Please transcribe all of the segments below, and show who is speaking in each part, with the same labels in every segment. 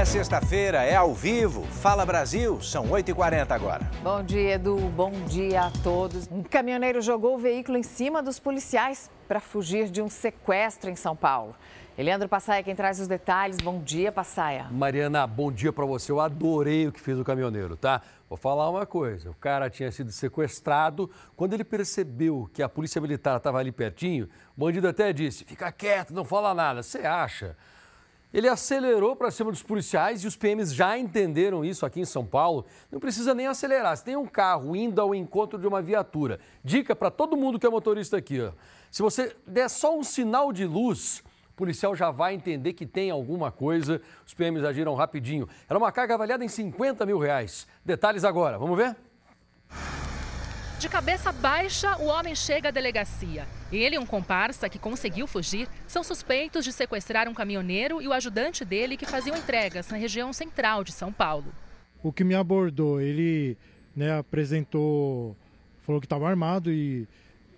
Speaker 1: É sexta-feira, é ao vivo. Fala Brasil, são 8h40 agora.
Speaker 2: Bom dia, Edu. Bom dia a todos. Um caminhoneiro jogou o veículo em cima dos policiais para fugir de um sequestro em São Paulo. Eleandro Passaia, quem traz os detalhes. Bom dia, Passaia.
Speaker 3: Mariana, bom dia para você. Eu adorei o que fez o caminhoneiro, tá? Vou falar uma coisa: o cara tinha sido sequestrado. Quando ele percebeu que a polícia militar estava ali pertinho, o bandido até disse: fica quieto, não fala nada. Você acha? Ele acelerou para cima dos policiais e os PMs já entenderam isso aqui em São Paulo. Não precisa nem acelerar. Se tem um carro indo ao encontro de uma viatura, dica para todo mundo que é motorista aqui: ó. se você der só um sinal de luz, o policial já vai entender que tem alguma coisa. Os PMs agiram rapidinho. Era uma carga avaliada em 50 mil reais. Detalhes agora, vamos ver?
Speaker 4: De cabeça baixa, o homem chega à delegacia. Ele e um comparsa que conseguiu fugir são suspeitos de sequestrar um caminhoneiro e o ajudante dele que faziam entregas na região central de São Paulo.
Speaker 5: O que me abordou, ele né, apresentou, falou que estava armado e,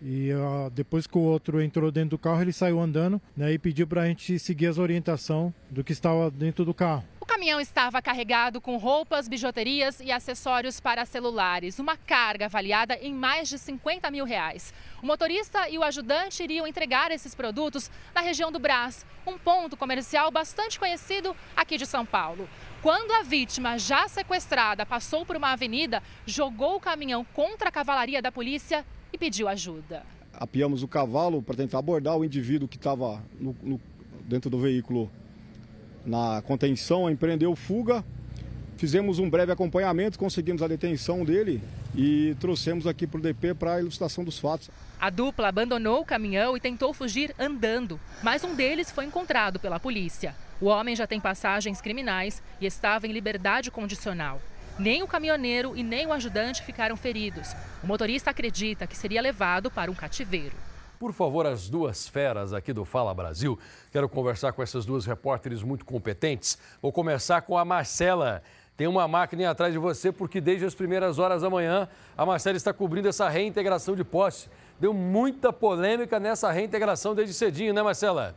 Speaker 5: e uh, depois que o outro entrou dentro do carro, ele saiu andando né, e pediu para a gente seguir as orientações do que estava dentro do carro.
Speaker 4: Caminhão estava carregado com roupas, bijuterias e acessórios para celulares, uma carga avaliada em mais de 50 mil reais. O motorista e o ajudante iriam entregar esses produtos na região do Brás, um ponto comercial bastante conhecido aqui de São Paulo. Quando a vítima, já sequestrada, passou por uma avenida, jogou o caminhão contra a cavalaria da polícia e pediu ajuda.
Speaker 6: Apiamos o cavalo para tentar abordar o indivíduo que estava dentro do veículo na contenção, empreendeu fuga. Fizemos um breve acompanhamento, conseguimos a detenção dele e trouxemos aqui para o DP para a ilustração dos fatos.
Speaker 4: A dupla abandonou o caminhão e tentou fugir andando, mas um deles foi encontrado pela polícia. O homem já tem passagens criminais e estava em liberdade condicional. Nem o caminhoneiro e nem o ajudante ficaram feridos. O motorista acredita que seria levado para um cativeiro.
Speaker 3: Por favor, as duas feras aqui do Fala Brasil. Quero conversar com essas duas repórteres muito competentes. Vou começar com a Marcela. Tem uma máquina atrás de você porque desde as primeiras horas da manhã a Marcela está cobrindo essa reintegração de posse. Deu muita polêmica nessa reintegração desde cedinho, né, Marcela?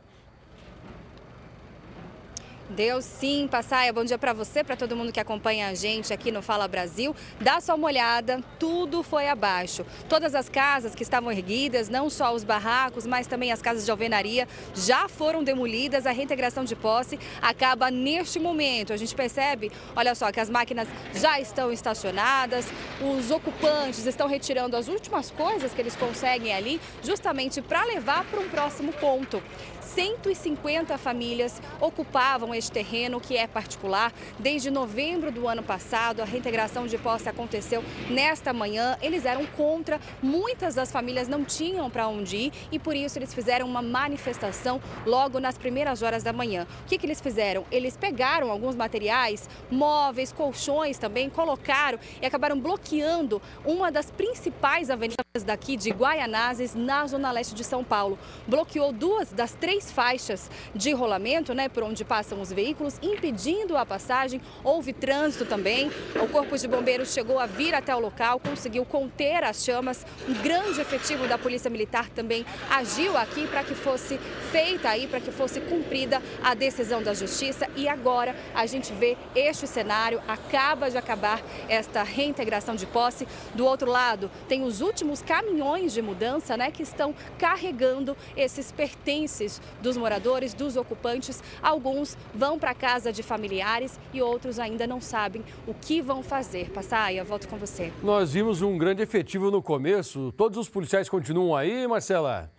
Speaker 7: Deu sim, Passaia. Bom dia para você, para todo mundo que acompanha a gente aqui no Fala Brasil. Dá só uma olhada, tudo foi abaixo. Todas as casas que estavam erguidas, não só os barracos, mas também as casas de alvenaria, já foram demolidas. A reintegração de posse acaba neste momento. A gente percebe, olha só, que as máquinas já estão estacionadas, os ocupantes estão retirando as últimas coisas que eles conseguem ali, justamente para levar para um próximo ponto. 150 famílias ocupavam este terreno que é particular. Desde novembro do ano passado, a reintegração de posse aconteceu nesta manhã. Eles eram contra, muitas das famílias não tinham para onde ir e por isso eles fizeram uma manifestação logo nas primeiras horas da manhã. O que, que eles fizeram? Eles pegaram alguns materiais, móveis, colchões também, colocaram e acabaram bloqueando uma das principais avenidas daqui de Guaianazes, na zona leste de São Paulo. Bloqueou duas das três três faixas de rolamento, né, por onde passam os veículos, impedindo a passagem. Houve trânsito também. O Corpo de Bombeiros chegou a vir até o local, conseguiu conter as chamas. Um grande efetivo da Polícia Militar também agiu aqui para que fosse feita aí, para que fosse cumprida a decisão da Justiça. E agora a gente vê este cenário, acaba de acabar esta reintegração de posse. Do outro lado, tem os últimos caminhões de mudança, né, que estão carregando esses pertences dos moradores, dos ocupantes. Alguns vão para casa de familiares e outros ainda não sabem o que vão fazer. Passaia, volto com você.
Speaker 3: Nós vimos um grande efetivo no começo. Todos os policiais continuam aí, Marcela?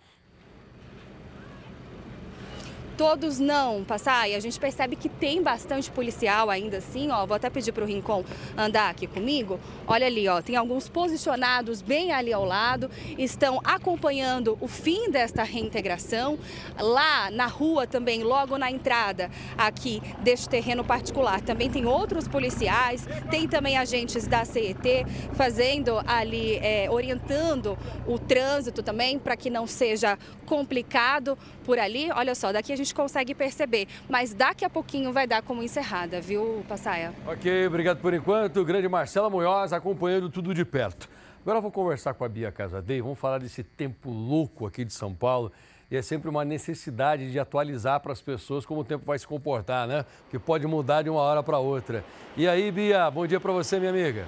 Speaker 7: Todos não, passar. E a gente percebe que tem bastante policial ainda assim, ó. Vou até pedir para o Rincon andar aqui comigo. Olha ali, ó, tem alguns posicionados bem ali ao lado, estão acompanhando o fim desta reintegração. Lá na rua também, logo na entrada aqui deste terreno particular, também tem outros policiais, tem também agentes da CET fazendo ali, é, orientando o trânsito também para que não seja complicado por ali. Olha só, daqui a gente consegue perceber, mas daqui a pouquinho vai dar como encerrada, viu, Passaia?
Speaker 3: Ok, obrigado por enquanto. Grande Marcela Munhoz acompanhando tudo de perto. Agora eu vou conversar com a Bia Casadei, vamos falar desse tempo louco aqui de São Paulo. e é sempre uma necessidade de atualizar para as pessoas como o tempo vai se comportar, né? Que pode mudar de uma hora para outra. E aí, Bia, bom dia para você, minha amiga.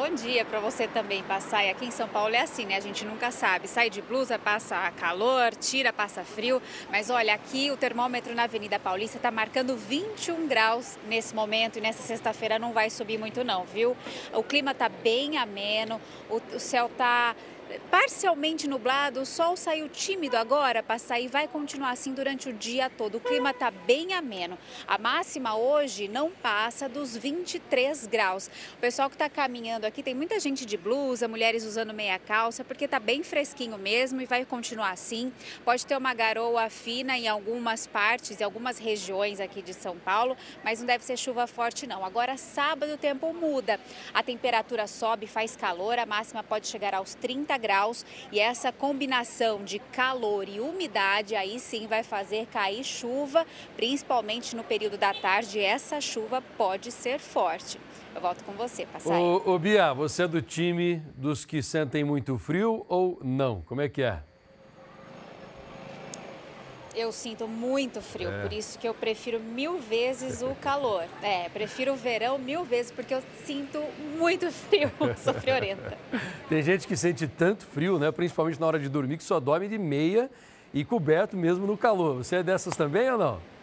Speaker 8: Bom dia para você também, passar. E aqui em São Paulo é assim, né? A gente nunca sabe. Sai de blusa, passa calor, tira, passa frio. Mas olha, aqui o termômetro na Avenida Paulista está marcando 21 graus nesse momento e nessa sexta-feira não vai subir muito não, viu? O clima está bem ameno, o, o céu está parcialmente nublado, o sol saiu tímido agora para sair, vai continuar assim durante o dia todo. O clima está bem ameno. A máxima hoje não passa dos 23 graus. O pessoal que está caminhando aqui tem muita gente de blusa, mulheres usando meia calça, porque está bem fresquinho mesmo e vai continuar assim. Pode ter uma garoa fina em algumas partes, em algumas regiões aqui de São Paulo, mas não deve ser chuva forte não. Agora sábado o tempo muda, a temperatura sobe, faz calor, a máxima pode chegar aos 30 graus e essa combinação de calor e umidade aí sim vai fazer cair chuva, principalmente no período da tarde. Essa chuva pode ser forte. Eu volto com você, Passai.
Speaker 3: Ô, ô Bia, você é do time dos que sentem muito frio ou não? Como é que é?
Speaker 8: Eu sinto muito frio, é. por isso que eu prefiro mil vezes o calor. É, prefiro o verão mil vezes, porque eu sinto muito frio, sou friorenta.
Speaker 3: Tem gente que sente tanto frio, né? Principalmente na hora de dormir, que só dorme de meia e coberto mesmo no calor. Você é dessas também ou não?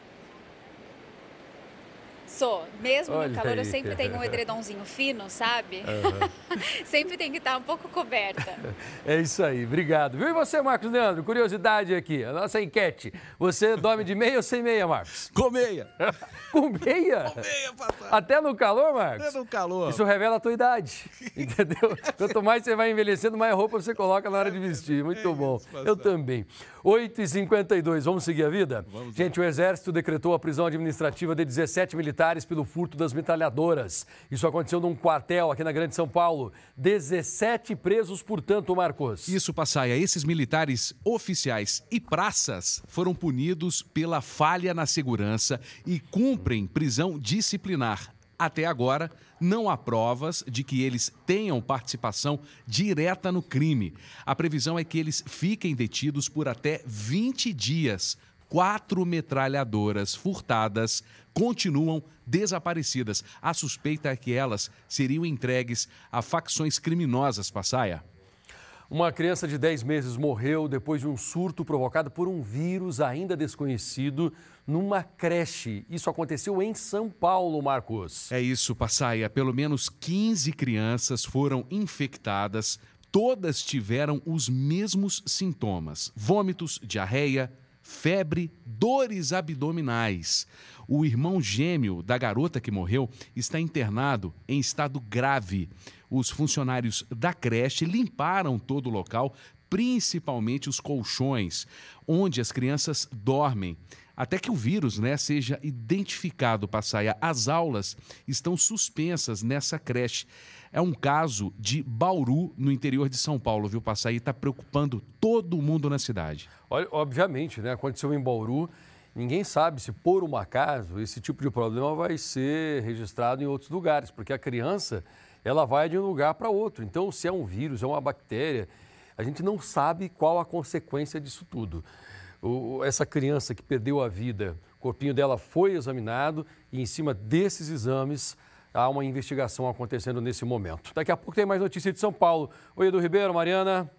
Speaker 8: Sou. Mesmo Olha no calor, aí. eu sempre tenho um edredomzinho fino, sabe? Uhum. sempre tem que estar um pouco coberta.
Speaker 3: É isso aí, obrigado. Viu? E você, Marcos Leandro? Curiosidade aqui, a nossa enquete. Você dorme de meia ou sem meia, Marcos?
Speaker 1: Com meia.
Speaker 3: Com meia?
Speaker 1: Com meia, papai.
Speaker 3: Até no calor, Marcos?
Speaker 1: Até no calor.
Speaker 3: Isso revela a tua idade, entendeu? Quanto mais você vai envelhecendo, mais roupa você coloca na hora de vestir. Muito é bom. Isso, eu também. 8h52, vamos seguir a vida? Vamos Gente, o Exército decretou a prisão administrativa de 17 militares pelo furto das metralhadoras. Isso aconteceu num quartel aqui na Grande São Paulo. 17 presos, portanto, Marcos.
Speaker 9: Isso, Passaia. Esses militares oficiais e praças foram punidos pela falha na segurança e cumprem prisão disciplinar. Até agora, não há provas de que eles tenham participação direta no crime. A previsão é que eles fiquem detidos por até 20 dias. Quatro metralhadoras furtadas continuam desaparecidas. A suspeita é que elas seriam entregues a facções criminosas, Passaia.
Speaker 3: Uma criança de 10 meses morreu depois de um surto provocado por um vírus ainda desconhecido numa creche. Isso aconteceu em São Paulo, Marcos.
Speaker 9: É isso, Passaia. Pelo menos 15 crianças foram infectadas. Todas tiveram os mesmos sintomas: vômitos, diarreia, febre, dores abdominais. O irmão gêmeo da garota que morreu está internado em estado grave. Os funcionários da creche limparam todo o local, principalmente os colchões, onde as crianças dormem até que o vírus né, seja identificado, Passaia. As aulas estão suspensas nessa creche. É um caso de Bauru, no interior de São Paulo, viu, Passaia? Está preocupando todo mundo na cidade.
Speaker 3: Olha, obviamente, né? Aconteceu em Bauru. Ninguém sabe se, por um acaso, esse tipo de problema vai ser registrado em outros lugares, porque a criança ela vai de um lugar para outro. Então, se é um vírus, é uma bactéria, a gente não sabe qual a consequência disso tudo o, essa criança que perdeu a vida, o corpinho dela foi examinado e em cima desses exames há uma investigação acontecendo nesse momento. Daqui a pouco tem mais notícia de São Paulo. Oi, Edu Ribeiro, Mariana.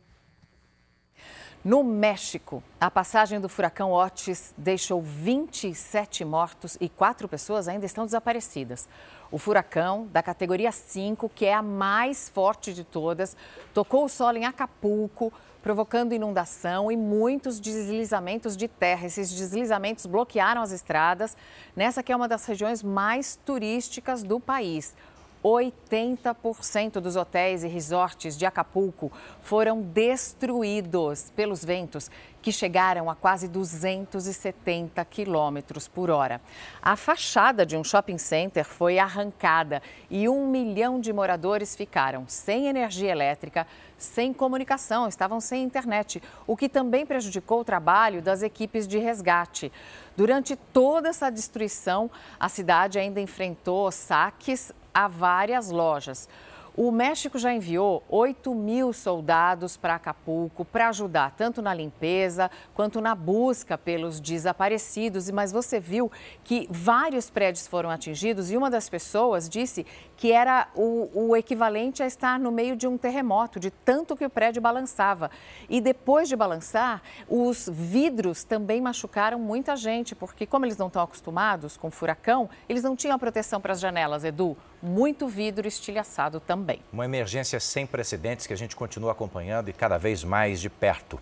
Speaker 2: No México, a passagem do furacão Otis deixou 27 mortos e quatro pessoas ainda estão desaparecidas. O furacão, da categoria 5, que é a mais forte de todas, tocou o solo em Acapulco, provocando inundação e muitos deslizamentos de terra. Esses deslizamentos bloquearam as estradas nessa que é uma das regiões mais turísticas do país. 80% dos hotéis e resorts de Acapulco foram destruídos pelos ventos, que chegaram a quase 270 quilômetros por hora. A fachada de um shopping center foi arrancada e um milhão de moradores ficaram sem energia elétrica, sem comunicação, estavam sem internet, o que também prejudicou o trabalho das equipes de resgate. Durante toda essa destruição, a cidade ainda enfrentou saques a várias lojas. O México já enviou 8 mil soldados para Acapulco para ajudar tanto na limpeza quanto na busca pelos desaparecidos. Mas você viu que vários prédios foram atingidos e uma das pessoas disse que era o, o, equivalente a estar no meio de um terremoto, de tanto que o prédio balançava. E depois de balançar, os vidros também machucaram muita gente, porque como eles não estão acostumados com furacão, eles não tinham proteção para as janelas, Edu. Muito vidro estilhaçado também.
Speaker 1: Uma emergência sem precedentes que a gente continua acompanhando e cada vez mais de perto.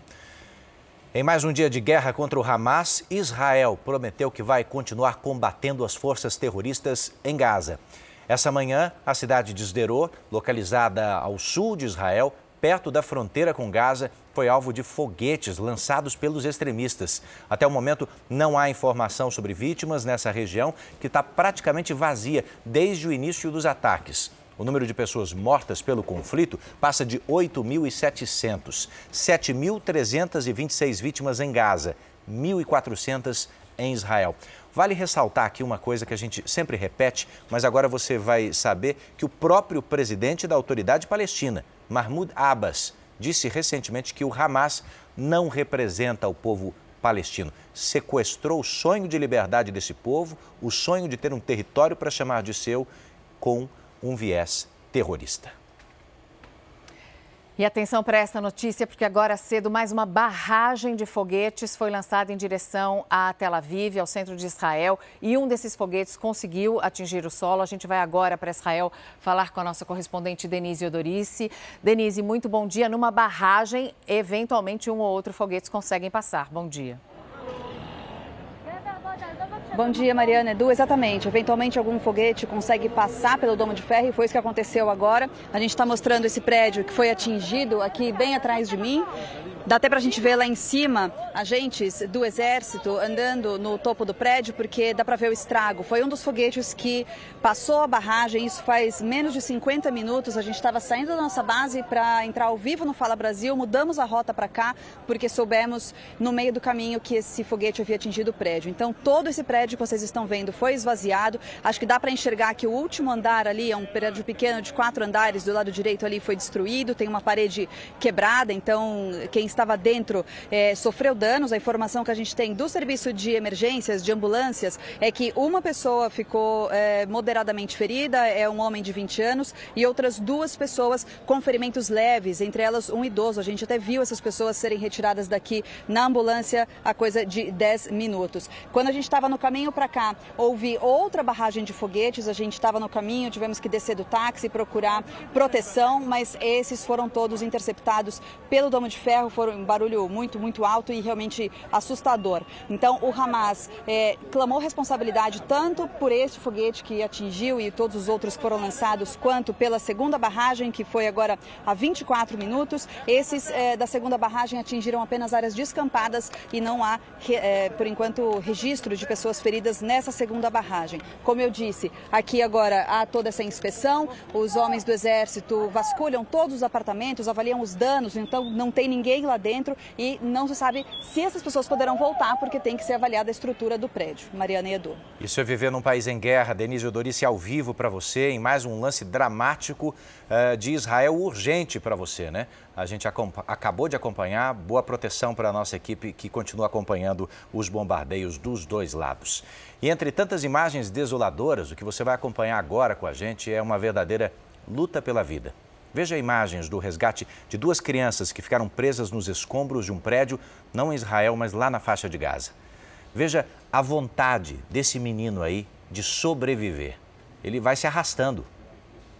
Speaker 1: Em mais um dia de guerra contra o Hamas, Israel prometeu que vai continuar combatendo as forças terroristas em Gaza. Essa manhã, a cidade de Sderot, localizada ao sul de Israel, perto da fronteira com Gaza, foi alvo de foguetes lançados pelos extremistas. Até o momento, não há informação sobre vítimas nessa região, que está praticamente vazia desde o início dos ataques. O número de pessoas mortas pelo conflito passa de 8.700, 7.326 vítimas em Gaza, 1.400 em Israel. Vale ressaltar aqui uma coisa que a gente sempre repete, mas agora você vai saber que o próprio presidente da autoridade palestina, Mahmoud Abbas, disse recentemente que o Hamas não representa o povo palestino. Sequestrou o sonho de liberdade desse povo, o sonho de ter um território para chamar de seu, com um viés terrorista.
Speaker 2: E atenção para essa notícia, porque agora cedo mais uma barragem de foguetes foi lançada em direção a Tel Aviv, ao centro de Israel, e um desses foguetes conseguiu atingir o solo. A gente vai agora para Israel falar com a nossa correspondente Denise Odorice. Denise, muito bom dia. Numa barragem, eventualmente um ou outro foguete conseguem passar. Bom dia.
Speaker 10: Bom dia, Mariana Edu. Exatamente. Eventualmente algum foguete consegue passar pelo domo de ferro e foi isso que aconteceu agora. A gente está mostrando esse prédio que foi atingido aqui bem atrás de mim. Dá até para a gente ver lá em cima agentes do Exército andando no topo do prédio, porque dá para ver o estrago. Foi um dos foguetes que passou a barragem, isso faz menos de 50 minutos. A gente estava saindo da nossa base para entrar ao vivo no Fala Brasil, mudamos a rota para cá, porque soubemos no meio do caminho que esse foguete havia atingido o prédio. Então, todo esse prédio que vocês estão vendo foi esvaziado. Acho que dá para enxergar que o último andar ali é um prédio pequeno de quatro andares, do lado direito ali foi destruído, tem uma parede quebrada, então quem estava dentro é, sofreu danos. A informação que a gente tem do serviço de emergências, de ambulâncias, é que uma pessoa ficou é, moderadamente ferida, é um homem de 20 anos, e outras duas pessoas com ferimentos leves, entre elas um idoso. A gente até viu essas pessoas serem retiradas daqui na ambulância a coisa de 10 minutos. Quando a gente estava no caminho para cá, houve outra barragem de foguetes, a gente estava no caminho, tivemos que descer do táxi, procurar proteção, mas esses foram todos interceptados pelo Domo de Ferro, foram um barulho muito, muito alto e realmente assustador. Então, o Hamas é, clamou responsabilidade tanto por este foguete que atingiu e todos os outros foram lançados, quanto pela segunda barragem, que foi agora há 24 minutos. Esses é, da segunda barragem atingiram apenas áreas descampadas e não há, é, por enquanto, registro de pessoas feridas nessa segunda barragem. Como eu disse, aqui agora há toda essa inspeção, os homens do Exército vasculham todos os apartamentos, avaliam os danos, então não tem ninguém lá dentro e não se sabe se essas pessoas poderão voltar, porque tem que ser avaliada a estrutura do prédio. Mariana e Edu.
Speaker 1: Isso é viver num país em guerra. Denise Odorice ao vivo para você, em mais um lance dramático uh, de Israel urgente para você, né? A gente acabou de acompanhar, boa proteção para a nossa equipe que continua acompanhando os bombardeios dos dois lados. E entre tantas imagens desoladoras, o que você vai acompanhar agora com a gente é uma verdadeira luta pela vida. Veja imagens do resgate de duas crianças que ficaram presas nos escombros de um prédio, não em Israel, mas lá na faixa de Gaza. Veja a vontade desse menino aí de sobreviver. Ele vai se arrastando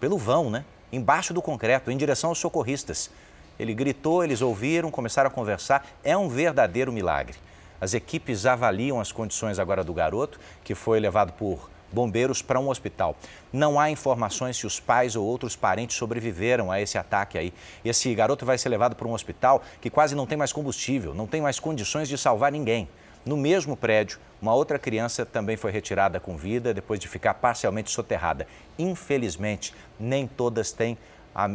Speaker 1: pelo vão, né? Embaixo do concreto, em direção aos socorristas. Ele gritou, eles ouviram, começaram a conversar. É um verdadeiro milagre. As equipes avaliam as condições agora do garoto, que foi levado por bombeiros para um hospital. Não há informações se os pais ou outros parentes sobreviveram a esse ataque aí. Esse garoto vai ser levado para um hospital que quase não tem mais combustível, não tem mais condições de salvar ninguém. No mesmo prédio, uma outra criança também foi retirada com vida depois de ficar parcialmente soterrada. Infelizmente, nem todas têm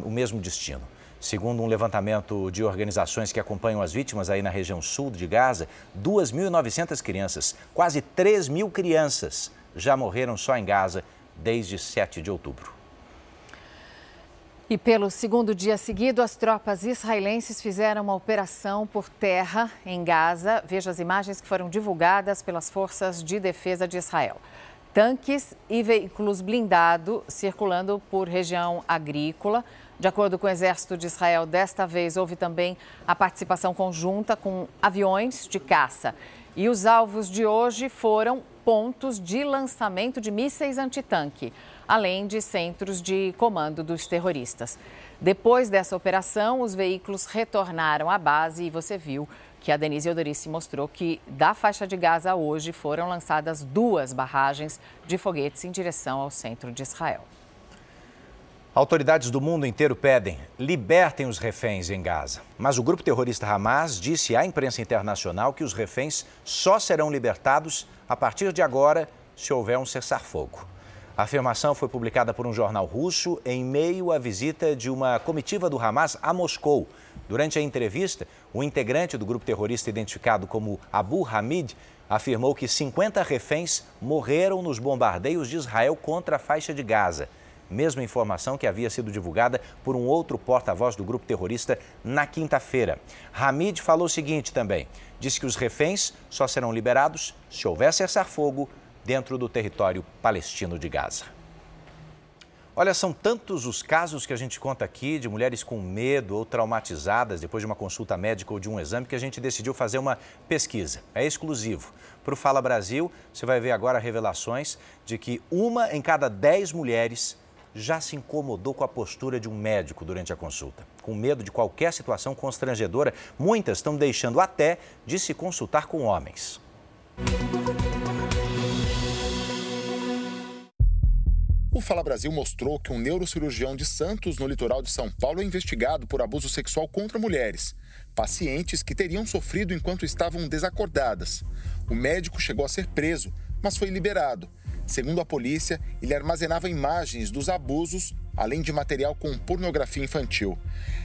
Speaker 1: o mesmo destino. Segundo um levantamento de organizações que acompanham as vítimas aí na região sul de Gaza, 2.900 crianças, quase 3 mil crianças, já morreram só em Gaza desde 7 de outubro.
Speaker 2: E pelo segundo dia seguido, as tropas israelenses fizeram uma operação por terra em Gaza. Veja as imagens que foram divulgadas pelas forças de defesa de Israel. Tanques e veículos blindados circulando por região agrícola. De acordo com o Exército de Israel, desta vez houve também a participação conjunta com aviões de caça. E os alvos de hoje foram pontos de lançamento de mísseis antitanque além de centros de comando dos terroristas. Depois dessa operação, os veículos retornaram à base e você viu que a Denise Eudorice mostrou que da faixa de Gaza hoje foram lançadas duas barragens de foguetes em direção ao centro de Israel.
Speaker 1: Autoridades do mundo inteiro pedem libertem os reféns em Gaza. Mas o grupo terrorista Hamas disse à imprensa internacional que os reféns só serão libertados a partir de agora se houver um cessar-fogo. A afirmação foi publicada por um jornal russo em meio à visita de uma comitiva do Hamas a Moscou. Durante a entrevista, o integrante do grupo terrorista identificado como Abu Hamid afirmou que 50 reféns morreram nos bombardeios de Israel contra a faixa de Gaza. Mesma informação que havia sido divulgada por um outro porta-voz do grupo terrorista na quinta-feira. Hamid falou o seguinte também: disse que os reféns só serão liberados se houver cessar-fogo dentro do território palestino de Gaza. Olha, são tantos os casos que a gente conta aqui de mulheres com medo ou traumatizadas depois de uma consulta médica ou de um exame que a gente decidiu fazer uma pesquisa. É exclusivo. Para o Fala Brasil, você vai ver agora revelações de que uma em cada dez mulheres já se incomodou com a postura de um médico durante a consulta. Com medo de qualquer situação constrangedora, muitas estão deixando até de se consultar com homens.
Speaker 11: O Fala Brasil mostrou que um neurocirurgião de Santos, no litoral de São Paulo, é investigado por abuso sexual contra mulheres, pacientes que teriam sofrido enquanto estavam desacordadas. O médico chegou a ser preso, mas foi liberado. Segundo a polícia, ele armazenava imagens dos abusos, além de material com pornografia infantil.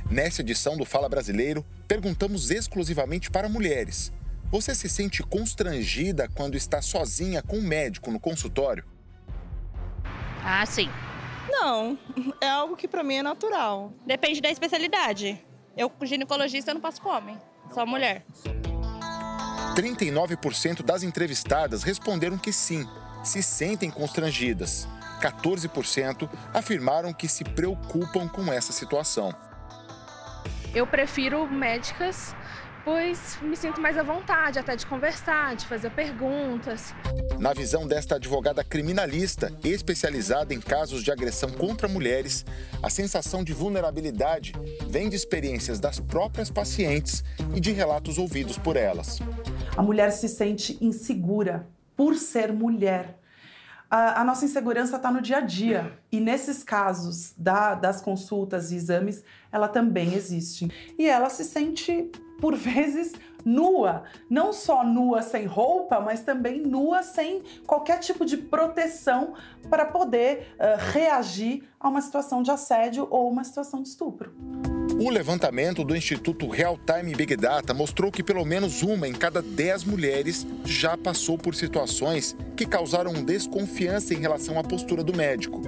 Speaker 11: Nesta edição do Fala Brasileiro, perguntamos exclusivamente para mulheres. Você se sente constrangida quando está sozinha com um médico no consultório?
Speaker 12: Ah, sim.
Speaker 13: Não, é algo que para mim é natural.
Speaker 12: Depende da especialidade. Eu, ginecologista, não passo com homem, só mulher.
Speaker 11: 39% das entrevistadas responderam que sim, se sentem constrangidas. 14% afirmaram que se preocupam com essa situação.
Speaker 14: Eu prefiro médicas pois me sinto mais à vontade até de conversar, de fazer perguntas.
Speaker 11: Na visão desta advogada criminalista, especializada em casos de agressão contra mulheres, a sensação de vulnerabilidade vem de experiências das próprias pacientes e de relatos ouvidos por elas.
Speaker 15: A mulher se sente insegura por ser mulher. A, a nossa insegurança está no dia a dia e nesses casos da, das consultas e exames, ela também existe. E ela se sente por vezes nua, não só nua sem roupa, mas também nua sem qualquer tipo de proteção para poder uh, reagir a uma situação de assédio ou uma situação de estupro.
Speaker 11: O levantamento do Instituto Real Time Big Data mostrou que pelo menos uma em cada dez mulheres já passou por situações que causaram desconfiança em relação à postura do médico.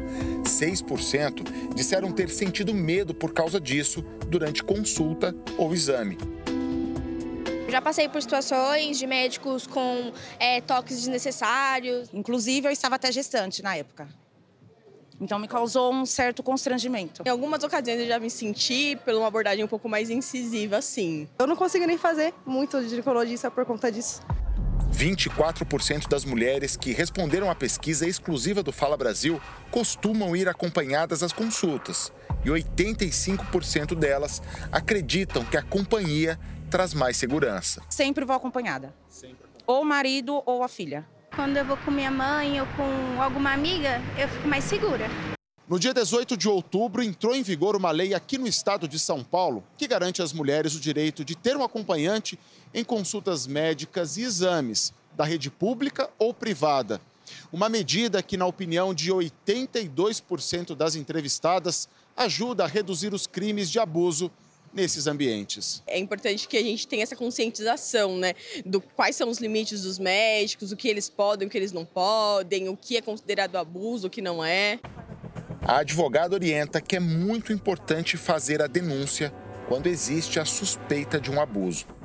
Speaker 11: 6% disseram ter sentido medo por causa disso durante consulta ou exame.
Speaker 16: Já passei por situações de médicos com é, toques desnecessários.
Speaker 17: Inclusive, eu estava até gestante na época. Então me causou um certo constrangimento.
Speaker 13: Em algumas ocasiões eu já me senti por uma abordagem um pouco mais incisiva, sim. Eu não consigo nem fazer muito de ginecologista por conta disso.
Speaker 11: 24% das mulheres que responderam à pesquisa exclusiva do Fala Brasil costumam ir acompanhadas às consultas. E 85% delas acreditam que a companhia traz mais segurança.
Speaker 17: Sempre vou acompanhada. Sempre. Ou o marido ou a filha.
Speaker 18: Quando eu vou com minha mãe ou com alguma amiga, eu fico mais segura.
Speaker 11: No dia 18 de outubro, entrou em vigor uma lei aqui no estado de São Paulo que garante às mulheres o direito de ter um acompanhante em consultas médicas e exames, da rede pública ou privada. Uma medida que, na opinião de 82% das entrevistadas, ajuda a reduzir os crimes de abuso nesses ambientes.
Speaker 13: É importante que a gente tenha essa conscientização, né, do quais são os limites dos médicos, o que eles podem, o que eles não podem, o que é considerado abuso, o que não é.
Speaker 11: A advogada orienta que é muito importante fazer a denúncia quando existe a suspeita de um abuso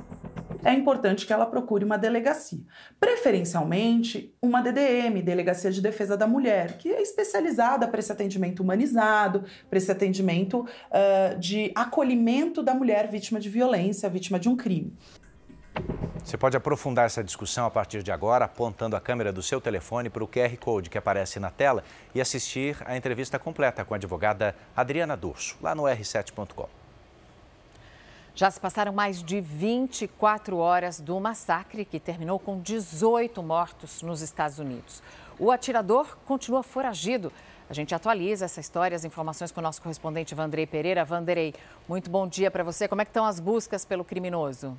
Speaker 15: é importante que ela procure uma delegacia. Preferencialmente, uma DDM, Delegacia de Defesa da Mulher, que é especializada para esse atendimento humanizado, para esse atendimento uh, de acolhimento da mulher vítima de violência, vítima de um crime.
Speaker 1: Você pode aprofundar essa discussão a partir de agora, apontando a câmera do seu telefone para o QR Code que aparece na tela e assistir a entrevista completa com a advogada Adriana Durso, lá no r7.com.
Speaker 2: Já se passaram mais de 24 horas do massacre que terminou com 18 mortos nos Estados Unidos. O atirador continua foragido. A gente atualiza essa história, as informações com o nosso correspondente Vandrei Pereira. Vandrei, muito bom dia para você. Como é que estão as buscas pelo criminoso?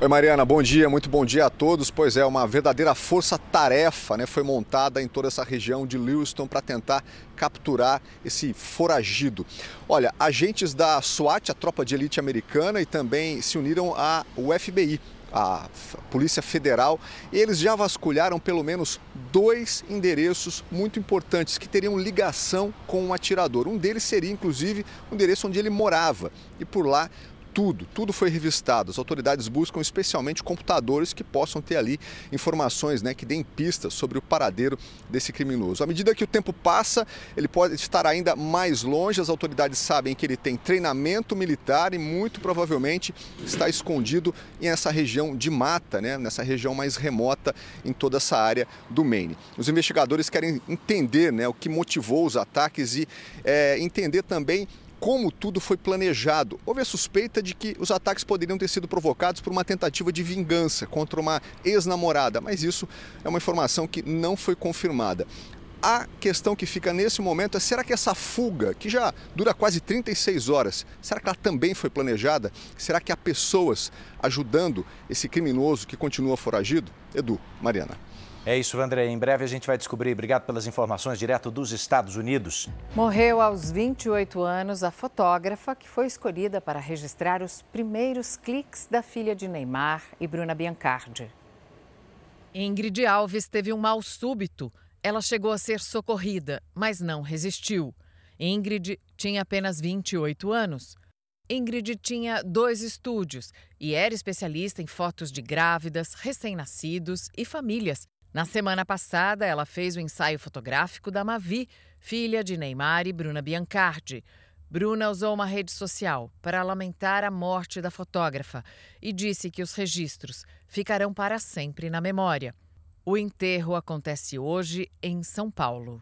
Speaker 19: Oi Mariana, bom dia, muito bom dia a todos. Pois é, uma verdadeira força-tarefa né, foi montada em toda essa região de Lewiston para tentar capturar esse foragido. Olha, agentes da SWAT, a tropa de elite americana, e também se uniram ao FBI, a Polícia Federal, e eles já vasculharam pelo menos dois endereços muito importantes que teriam ligação com o atirador. Um deles seria, inclusive, o endereço onde ele morava. E por lá tudo, tudo foi revistado. As autoridades buscam especialmente computadores que possam ter ali informações né, que deem pistas sobre o paradeiro desse criminoso. À medida que o tempo passa, ele pode estar ainda mais longe. As autoridades sabem que ele tem treinamento militar e muito provavelmente está escondido nessa região de mata, né, nessa região mais remota em toda essa área do Maine. Os investigadores querem entender né, o que motivou os ataques e é, entender também como tudo foi planejado. Houve a suspeita de que os ataques poderiam ter sido provocados por uma tentativa de vingança contra uma ex-namorada, mas isso é uma informação que não foi confirmada. A questão que fica nesse momento é: será que essa fuga, que já dura quase 36 horas, será que ela também foi planejada? Será que há pessoas ajudando esse criminoso que continua foragido? Edu, Mariana.
Speaker 1: É isso, André. Em breve a gente vai descobrir. Obrigado pelas informações direto dos Estados Unidos.
Speaker 2: Morreu aos 28 anos a fotógrafa que foi escolhida para registrar os primeiros cliques da filha de Neymar e Bruna Biancardi. Ingrid Alves teve um mal súbito. Ela chegou a ser socorrida, mas não resistiu. Ingrid tinha apenas 28 anos. Ingrid tinha dois estúdios e era especialista em fotos de grávidas, recém-nascidos e famílias na semana passada, ela fez o ensaio fotográfico da Mavi, filha de Neymar e Bruna Biancardi. Bruna usou uma rede social para lamentar a morte da fotógrafa e disse que os registros ficarão para sempre na memória. O enterro acontece hoje em São Paulo.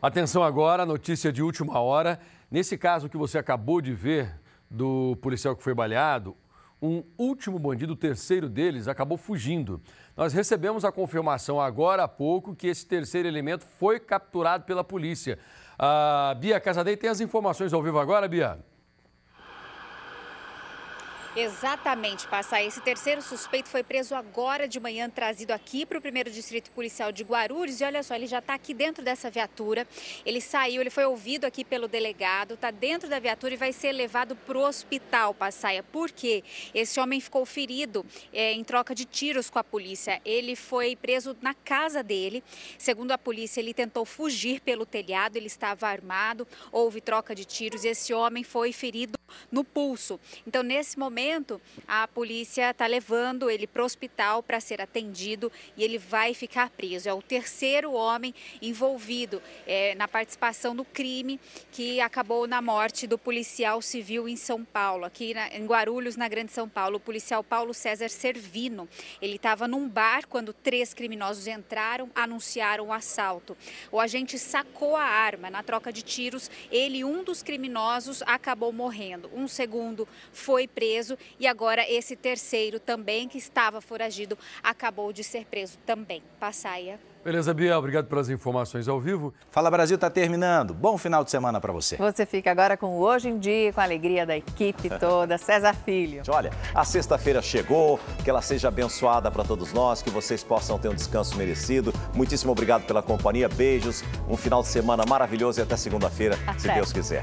Speaker 3: Atenção agora, notícia de última hora. Nesse caso que você acabou de ver do policial que foi baleado, um último bandido, o terceiro deles, acabou fugindo. Nós recebemos a confirmação agora há pouco que esse terceiro elemento foi capturado pela polícia. A Bia Casadei tem as informações ao vivo agora, Bia?
Speaker 8: Exatamente, passar. Esse terceiro suspeito foi preso agora de manhã, trazido aqui para o primeiro distrito policial de Guarulhos. E olha só, ele já está aqui dentro dessa viatura. Ele saiu, ele foi ouvido aqui pelo delegado, está dentro da viatura e vai ser levado para o hospital, Passaia. Por quê? Esse homem ficou ferido é, em troca de tiros com a polícia. Ele foi preso na casa dele. Segundo a polícia, ele tentou fugir pelo telhado, ele estava armado, houve troca de tiros e esse homem foi ferido no pulso. Então, nesse momento, momento, a polícia está levando ele para o hospital para ser atendido e ele vai ficar preso. É o terceiro homem envolvido é, na participação do crime que acabou na morte do policial civil em São Paulo, aqui na, em Guarulhos, na Grande São Paulo, o policial Paulo César Servino. Ele estava num bar quando três criminosos entraram, anunciaram o assalto. O agente sacou a arma na troca de tiros. Ele, um dos criminosos, acabou morrendo. Um segundo foi preso preso e agora esse terceiro também que estava foragido acabou de ser preso também. Passaia.
Speaker 3: Beleza, Bia, obrigado pelas informações ao vivo.
Speaker 1: Fala Brasil está terminando. Bom final de semana para você.
Speaker 2: Você fica agora com o Hoje em Dia, com a alegria da equipe toda. César Filho.
Speaker 20: Olha, a sexta-feira chegou, que ela seja abençoada para todos nós, que vocês possam ter um descanso merecido. Muitíssimo obrigado pela companhia, beijos, um final de semana maravilhoso e até segunda-feira, se Deus quiser.